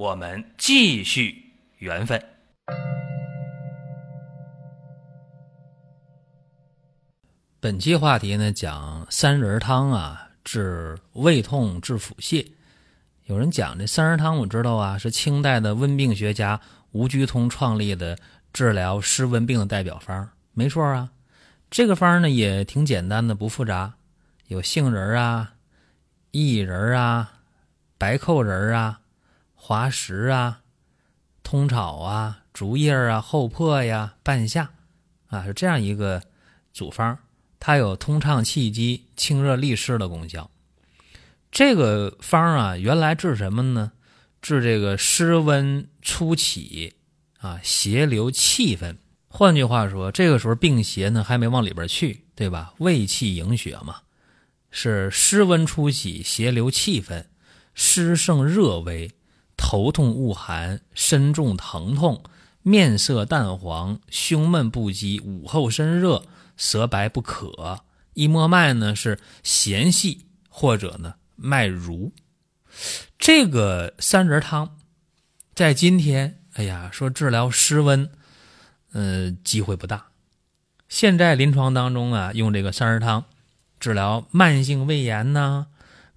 我们继续缘分。本期话题呢，讲三仁汤啊，治胃痛、治腹泻。有人讲这三仁汤，我知道啊，是清代的温病学家吴鞠通创立的治疗湿温病的代表方。没错啊，这个方呢也挺简单的，不复杂，有杏仁啊、薏仁啊、白蔻仁啊、滑石啊、通草啊、竹叶啊、厚朴呀、半夏啊，是这样一个组方。它有通畅气机、清热利湿的功效。这个方啊，原来治什么呢？治这个湿温初起啊，邪流气分。换句话说，这个时候病邪呢还没往里边去，对吧？胃气营血嘛，是湿温初起，邪流气分，湿盛热微，头痛恶寒，身重疼痛，面色淡黄，胸闷不羁，午后身热。舌白不可，一摸脉呢是弦细或者呢脉濡。这个三仁汤在今天，哎呀，说治疗湿温，呃，机会不大。现在临床当中啊，用这个三仁汤治疗慢性胃炎呐、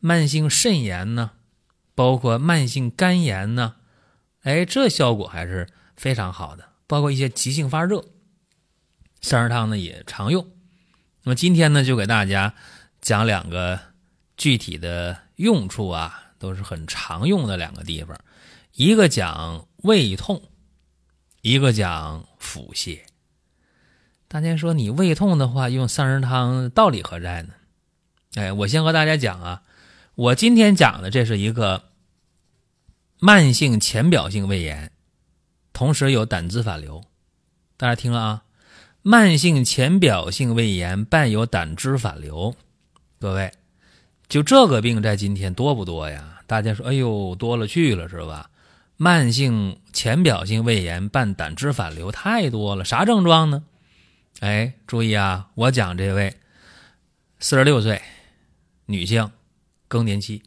慢性肾炎呐，包括慢性肝炎呢，哎，这效果还是非常好的。包括一些急性发热。三仁汤呢也常用，那么今天呢就给大家讲两个具体的用处啊，都是很常用的两个地方，一个讲胃痛，一个讲腹泻。大家说你胃痛的话用三仁汤道理何在呢？哎，我先和大家讲啊，我今天讲的这是一个慢性浅表性胃炎，同时有胆汁反流，大家听了啊。慢性浅表性胃炎伴有胆汁反流，各位，就这个病在今天多不多呀？大家说，哎呦，多了去了，是吧？慢性浅表性胃炎伴胆汁反流太多了，啥症状呢？哎，注意啊，我讲这位四十六岁女性，更年期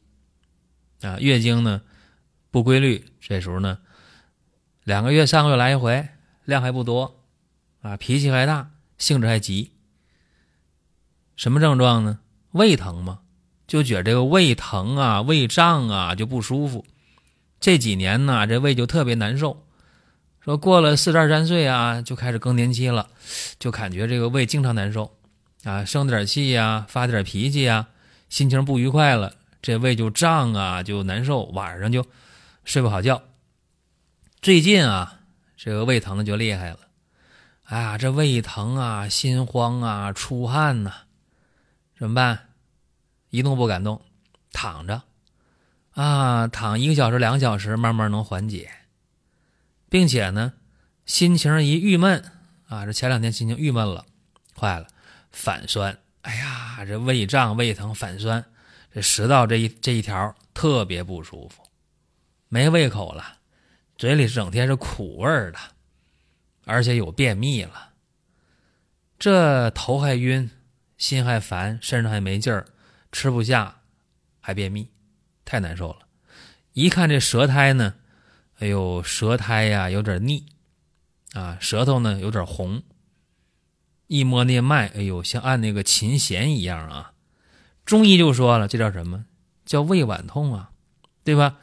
啊，月经呢不规律，这时候呢两个月、三个月来一回，量还不多。啊，脾气还大，性子还急。什么症状呢？胃疼吗？就觉这个胃疼啊，胃胀啊，就不舒服。这几年呢，这胃就特别难受。说过了四十二三岁啊，就开始更年期了，就感觉这个胃经常难受啊，生点气呀，发点脾气呀，心情不愉快了，这胃就胀啊，就难受，晚上就睡不好觉。最近啊，这个胃疼的就厉害了。哎呀，这胃疼啊，心慌啊，出汗呐，怎么办？一动不敢动，躺着，啊，躺一个小时、两个小时，慢慢能缓解，并且呢，心情一郁闷啊，这前两天心情郁闷了，坏了，反酸，哎呀，这胃胀、胃疼、反酸，这食道这一这一条特别不舒服，没胃口了，嘴里整天是苦味儿的。而且有便秘了，这头还晕，心还烦，身上还没劲儿，吃不下，还便秘，太难受了。一看这舌苔呢，哎呦，舌苔呀有点腻，啊，舌头呢有点红。一摸那脉，哎呦，像按那个琴弦一样啊。中医就说了，这叫什么？叫胃脘痛啊，对吧？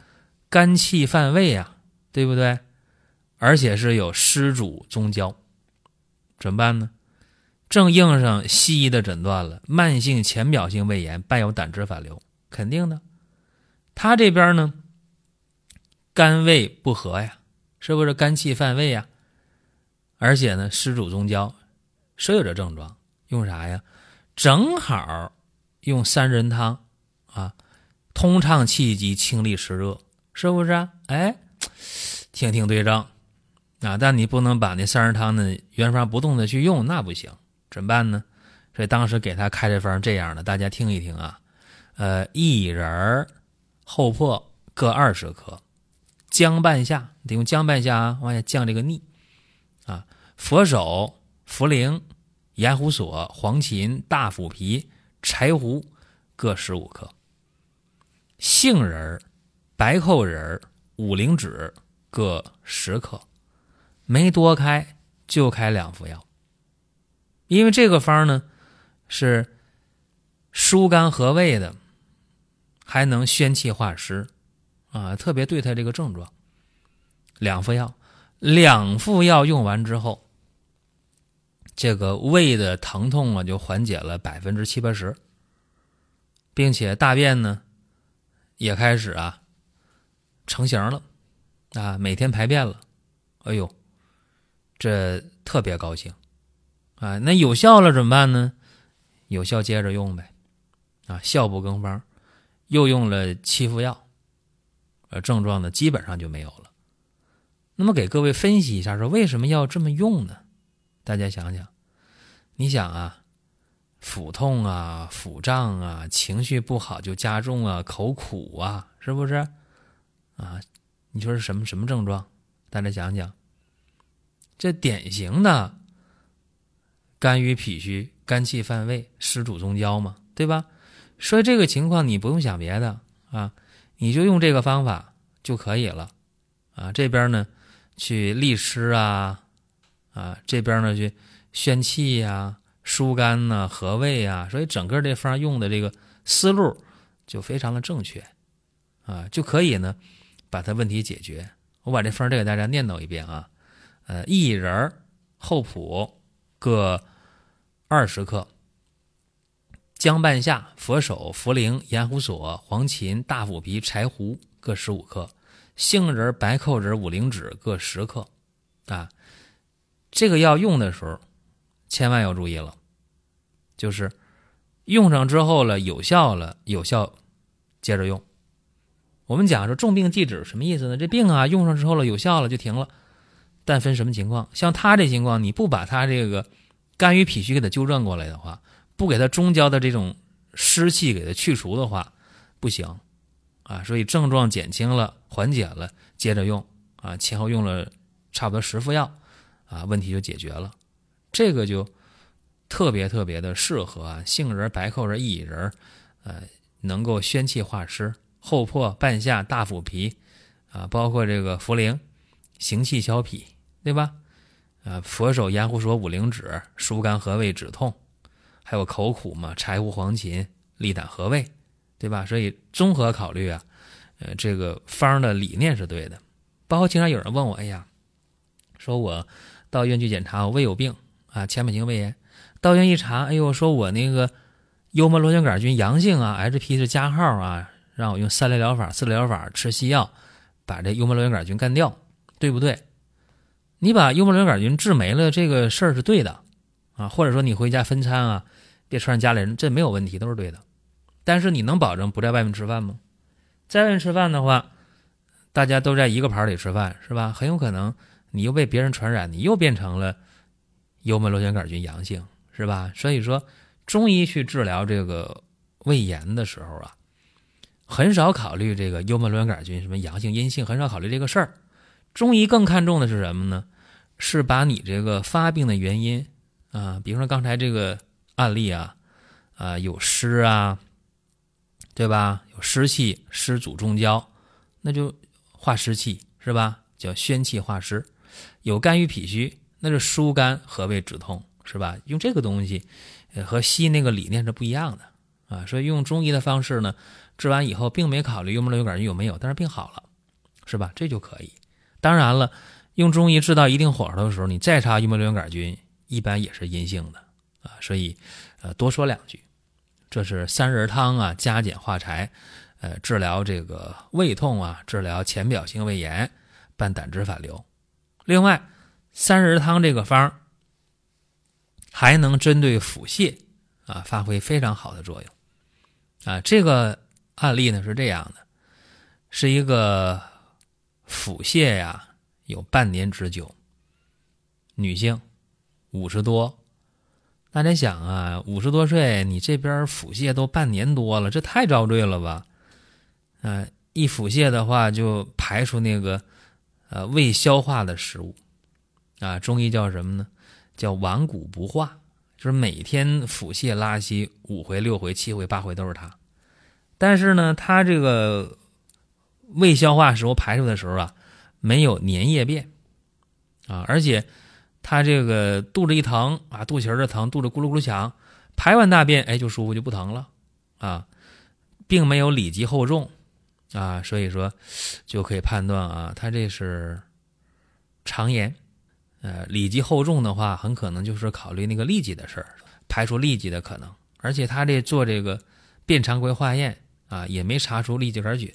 肝气犯胃啊，对不对？而且是有湿主中焦，怎么办呢？正应上西医的诊断了，慢性浅表性胃炎伴有胆汁反流，肯定的。他这边呢，肝胃不和呀，是不是肝气犯胃呀？而且呢，湿主中焦，谁有这症状？用啥呀？正好用三仁汤啊，通畅气机，清利湿热，是不是？啊哎。听听对症啊，但你不能把那三仁汤呢原方不动的去用，那不行，怎么办呢？所以当时给他开这方这样的，大家听一听啊。呃，薏仁、厚朴各二十克，姜半夏，得用姜半夏啊往下降这个腻啊。佛手、茯苓、盐胡索、黄芩、大腐皮、柴胡各十五克，杏仁、白蔻仁、五灵脂各十克，没多开，就开两副药，因为这个方呢是疏肝和胃的。还能宣气化湿，啊，特别对他这个症状。两副药，两副药用完之后，这个胃的疼痛啊就缓解了百分之七八十，并且大便呢也开始啊成型了，啊，每天排便了。哎呦，这特别高兴啊！那有效了怎么办呢？有效接着用呗，啊，效不更方。又用了七副药，呃，症状呢基本上就没有了。那么给各位分析一下，说为什么要这么用呢？大家想想，你想啊，腹痛啊、腹胀啊、情绪不好就加重啊、口苦啊，是不是？啊，你说是什么什么症状？大家想想，这典型的肝郁脾虚、肝气犯胃、湿主中焦嘛，对吧？所以这个情况你不用想别的啊，你就用这个方法就可以了啊。这边呢去利湿啊啊，这边呢去宣气呀、疏肝呐、和胃啊。所以整个这方用的这个思路就非常的正确啊，就可以呢把它问题解决。我把这方再给大家念叨一遍啊，呃，薏仁、厚朴各二十克。姜半夏、佛手、茯苓、盐胡索、黄芩、大腐皮、柴胡各十五克，杏仁、白蔻仁、五灵脂各十克。啊，这个药用的时候，千万要注意了，就是用上之后了，有效了，有效，接着用。我们讲说重病忌止什么意思呢？这病啊，用上之后了，有效了就停了。但分什么情况？像他这情况，你不把他这个肝郁脾虚给他纠正过来的话。不给他中焦的这种湿气给他去除的话，不行啊！所以症状减轻了、缓解了，接着用啊，前后用了差不多十副药啊，问题就解决了。这个就特别特别的适合啊，杏仁、白蔻仁、薏仁，呃，能够宣气化湿，厚破、半夏、大腐皮啊，包括这个茯苓，行气消痞，对吧？啊，佛手、盐胡索、五灵脂，疏肝和胃，止痛。还有口苦嘛，柴胡、黄芩利胆和胃，对吧？所以综合考虑啊，呃，这个方的理念是对的。包括经常有人问我，哎呀，说我到医院去检查，我胃有病啊，前百型胃炎。到医院一查，哎呦，说我那个幽门螺旋杆菌阳性啊，HP 是加号啊，让我用三类疗法、四类疗法吃西药，把这幽门螺旋杆菌干掉，对不对？你把幽门螺旋杆菌治没了，这个事儿是对的啊，或者说你回家分餐啊。别传染家里人，这没有问题，都是对的。但是你能保证不在外面吃饭吗？在外面吃饭的话，大家都在一个盘里吃饭，是吧？很有可能你又被别人传染，你又变成了幽门螺旋杆菌阳性，是吧？所以说，中医去治疗这个胃炎的时候啊，很少考虑这个幽门螺旋杆菌什么阳性阴性，很少考虑这个事儿。中医更看重的是什么呢？是把你这个发病的原因啊，比如说刚才这个。案例啊，啊有湿啊，对吧？有湿气，湿阻中焦，那就化湿气是吧？叫宣气化湿。有肝郁脾虚，那就疏肝和胃止痛是吧？用这个东西，呃和西医那个理念是不一样的啊。所以用中医的方式呢，治完以后并没考虑幽门螺旋杆菌有没有，但是病好了，是吧？这就可以。当然了，用中医治到一定火候的时候，你再查幽门螺旋杆菌，一般也是阴性的。啊，所以，呃，多说两句，这是三仁汤啊，加减化柴，呃，治疗这个胃痛啊，治疗浅表性胃炎，伴胆汁反流。另外，三仁汤这个方还能针对腹泻啊，发挥非常好的作用。啊，这个案例呢是这样的，是一个腹泻呀，有半年之久。女性五十多，大家想啊，五十多岁，你这边腹泻都半年多了，这太遭罪了吧？啊，一腹泻的话，就排出那个呃未消化的食物，啊，中医叫什么呢？叫顽固不化，就是每天腹泻拉稀五回六回七回八回都是它。但是呢，它这个未消化食物排出的时候啊，没有粘液便啊，而且。他这个肚子一疼啊，肚脐儿的疼，肚子咕噜咕噜响，排完大便，哎，就舒服就不疼了，啊，并没有里急后重，啊，所以说就可以判断啊，他这是肠炎，呃，里急后重的话，很可能就是考虑那个痢疾的事儿，排除痢疾的可能，而且他这做这个便常规化验啊，也没查出痢疾杆菌，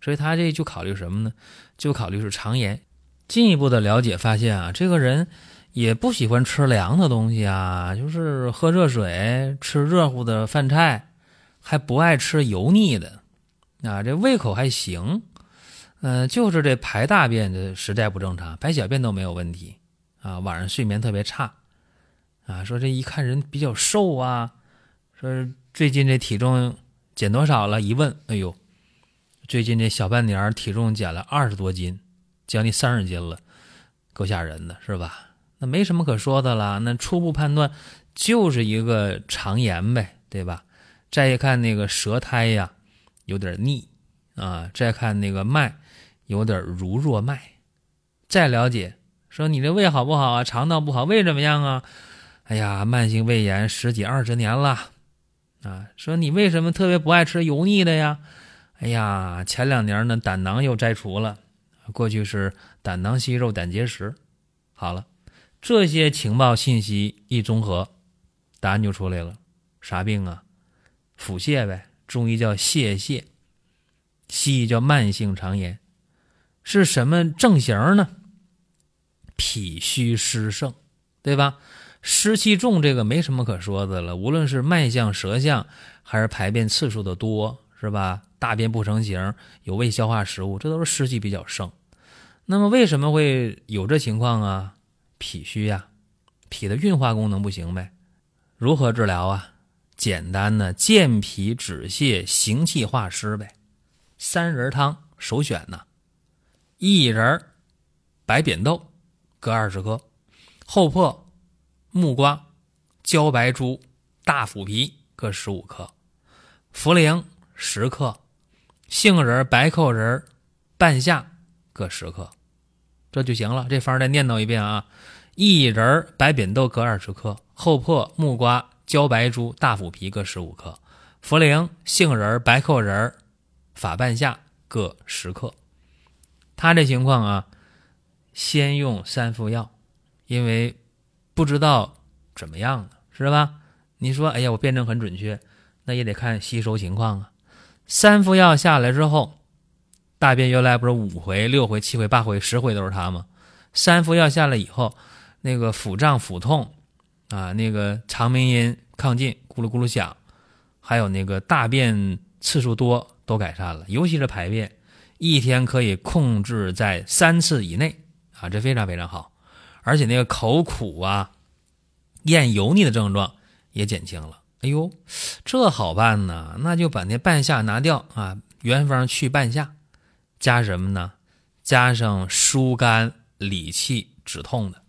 所以他这就考虑什么呢？就考虑是肠炎。进一步的了解发现啊，这个人。也不喜欢吃凉的东西啊，就是喝热水、吃热乎的饭菜，还不爱吃油腻的，啊，这胃口还行，嗯，就是这排大便的实在不正常，排小便都没有问题，啊，晚上睡眠特别差，啊，说这一看人比较瘦啊，说最近这体重减多少了？一问，哎呦，最近这小半年体重减了二十多斤，将近三十斤了，够吓人的，是吧？那没什么可说的了，那初步判断就是一个肠炎呗，对吧？再一看那个舌苔呀，有点腻啊；再看那个脉，有点如弱脉。再了解，说你这胃好不好啊？肠道不好，胃怎么样啊？哎呀，慢性胃炎十几二十年了啊。说你为什么特别不爱吃油腻的呀？哎呀，前两年呢胆囊又摘除了，过去是胆囊息肉、胆结石，好了。这些情报信息一综合，答案就出来了。啥病啊？腹泻呗。中医叫泄泻，西医叫慢性肠炎。是什么症型呢？脾虚湿盛，对吧？湿气重，这个没什么可说的了。无论是脉象、舌象，还是排便次数的多，是吧？大便不成形，有未消化食物，这都是湿气比较盛。那么为什么会有这情况啊？脾虚呀，脾的运化功能不行呗，如何治疗啊？简单的健脾止泻、行气化湿呗。三仁汤首选呢，薏仁、白扁豆各二十克，厚朴、木瓜、茭白术、大腐皮各十五克，茯苓十克，杏仁、白蔻仁、半夏各十克。这就行了，这方再念叨一遍啊：薏仁、白扁豆各二十克，厚朴、木瓜、茭白术、大腐皮各十五克，茯苓、杏仁、白蔻仁、法半夏各十克。他这情况啊，先用三副药，因为不知道怎么样了，是吧？你说，哎呀，我辩证很准确，那也得看吸收情况啊。三副药下来之后。大便原来不是五回、六回、七回、八回、十回都是它吗？三副药下来以后，那个腹胀、腹痛，啊，那个肠鸣音、亢进、咕噜咕噜响，还有那个大便次数多都改善了，尤其是排便，一天可以控制在三次以内，啊，这非常非常好。而且那个口苦啊、咽油腻的症状也减轻了。哎呦，这好办呢，那就把那半夏拿掉啊，原方去半夏。加什么呢？加上疏肝理气止痛的，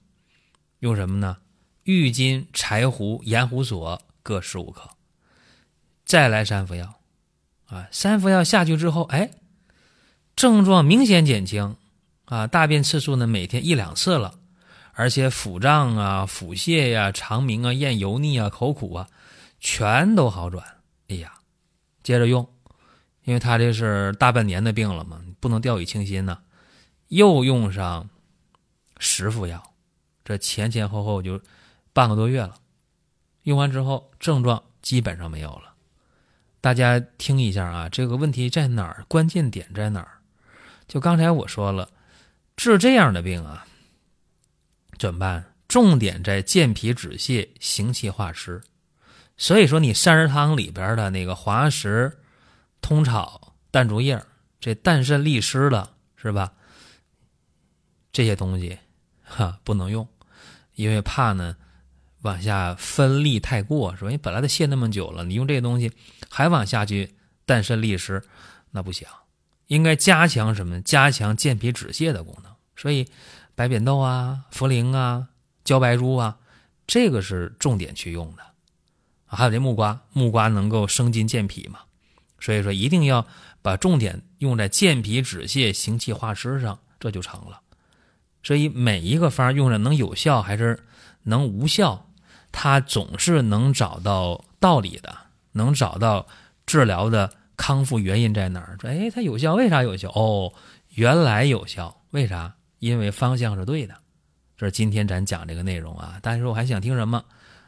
用什么呢？郁金、柴胡、盐胡索各十五克，再来三副药，啊，三副药下去之后，哎，症状明显减轻，啊，大便次数呢每天一两次了，而且腹胀啊、腹泻呀、肠鸣啊、咽油腻啊、口苦啊，全都好转。哎呀，接着用。因为他这是大半年的病了嘛，不能掉以轻心呢。又用上十副药，这前前后后就半个多月了。用完之后，症状基本上没有了。大家听一下啊，这个问题在哪儿？关键点在哪儿？就刚才我说了，治这样的病啊，怎么办？重点在健脾止泻、行气化湿。所以说，你三仁汤里边的那个滑石。通炒淡竹叶，这淡渗利湿的是吧？这些东西哈不能用，因为怕呢往下分利太过，是吧？你本来都泄那么久了，你用这个东西还往下去诞生利湿，那不行。应该加强什么？加强健脾止泻的功能。所以白扁豆啊、茯苓啊、茭白术啊，这个是重点去用的。还有这木瓜，木瓜能够生津健脾嘛？所以说一定要把重点用在健脾止泻、行气化湿上，这就成了。所以每一个方用着能有效还是能无效，它总是能找到道理的，能找到治疗的。康复原因在哪儿？说，哎，它有效，为啥有效？哦，原来有效，为啥？因为方向是对的。这是今天咱讲这个内容啊。但是我还想听什么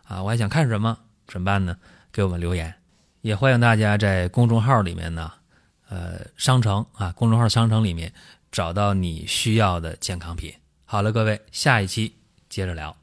啊？我还想看什么？怎么办呢？给我们留言，也欢迎大家在公众号里面呢，呃，商城啊，公众号商城里面找到你需要的健康品。好了，各位，下一期接着聊。